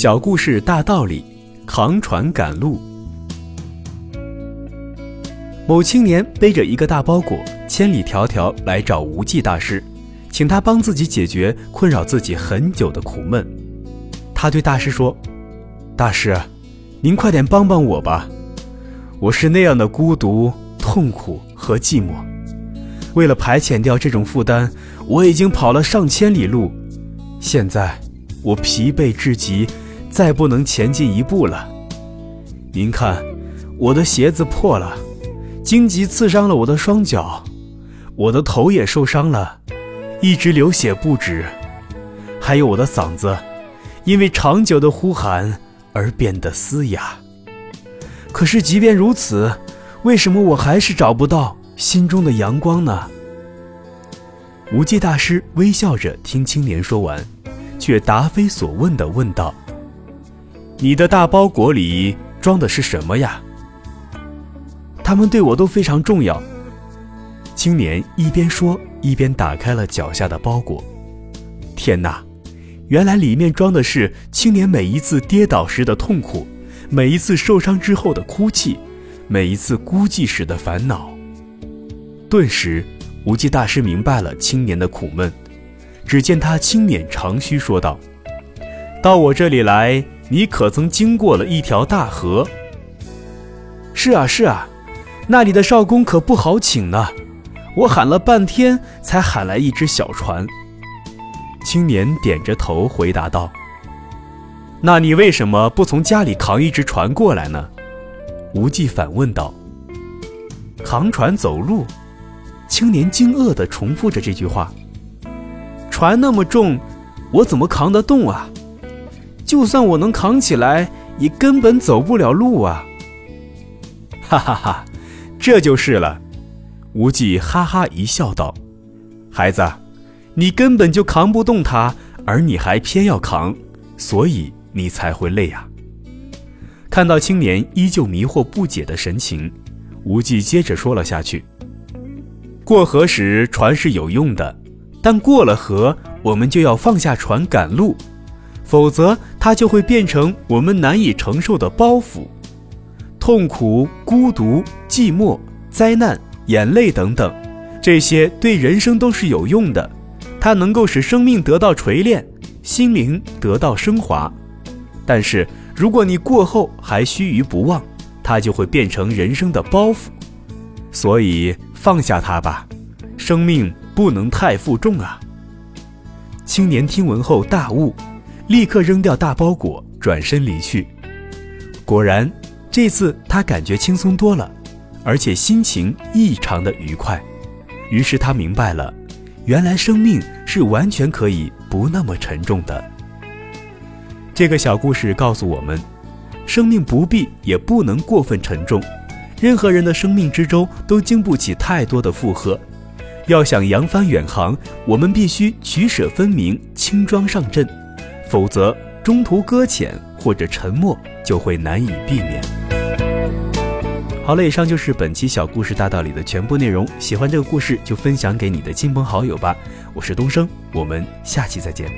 小故事大道理，扛船赶路。某青年背着一个大包裹，千里迢迢来找无忌大师，请他帮自己解决困扰自己很久的苦闷。他对大师说：“大师，您快点帮帮我吧，我是那样的孤独、痛苦和寂寞。为了排遣掉这种负担，我已经跑了上千里路，现在……”我疲惫至极，再不能前进一步了。您看，我的鞋子破了，荆棘刺伤了我的双脚，我的头也受伤了，一直流血不止。还有我的嗓子，因为长久的呼喊而变得嘶哑。可是，即便如此，为什么我还是找不到心中的阳光呢？无忌大师微笑着听青年说完。却答非所问地问道：“你的大包裹里装的是什么呀？”他们对我都非常重要。青年一边说，一边打开了脚下的包裹。天哪，原来里面装的是青年每一次跌倒时的痛苦，每一次受伤之后的哭泣，每一次孤寂时的烦恼。顿时，无忌大师明白了青年的苦闷。只见他轻捻长须，说道：“到我这里来，你可曾经过了一条大河？”“是啊，是啊，那里的少公可不好请呢。我喊了半天，才喊来一只小船。”青年点着头回答道：“那你为什么不从家里扛一只船过来呢？”无忌反问道。“扛船走路？”青年惊愕地重复着这句话。船那么重，我怎么扛得动啊？就算我能扛起来，也根本走不了路啊！哈哈哈，这就是了。无忌哈哈一笑，道：“孩子，你根本就扛不动它，而你还偏要扛，所以你才会累啊。”看到青年依旧迷惑不解的神情，无忌接着说了下去：“过河时，船是有用的。”但过了河，我们就要放下船赶路，否则它就会变成我们难以承受的包袱。痛苦、孤独、寂寞、灾难、眼泪等等，这些对人生都是有用的，它能够使生命得到锤炼，心灵得到升华。但是如果你过后还须臾不忘，它就会变成人生的包袱。所以放下它吧，生命。不能太负重啊！青年听闻后大悟，立刻扔掉大包裹，转身离去。果然，这次他感觉轻松多了，而且心情异常的愉快。于是他明白了，原来生命是完全可以不那么沉重的。这个小故事告诉我们，生命不必也不能过分沉重，任何人的生命之中都经不起太多的负荷。要想扬帆远航，我们必须取舍分明，轻装上阵，否则中途搁浅或者沉没就会难以避免。好了，以上就是本期小故事大道理的全部内容。喜欢这个故事就分享给你的亲朋好友吧。我是东升，我们下期再见。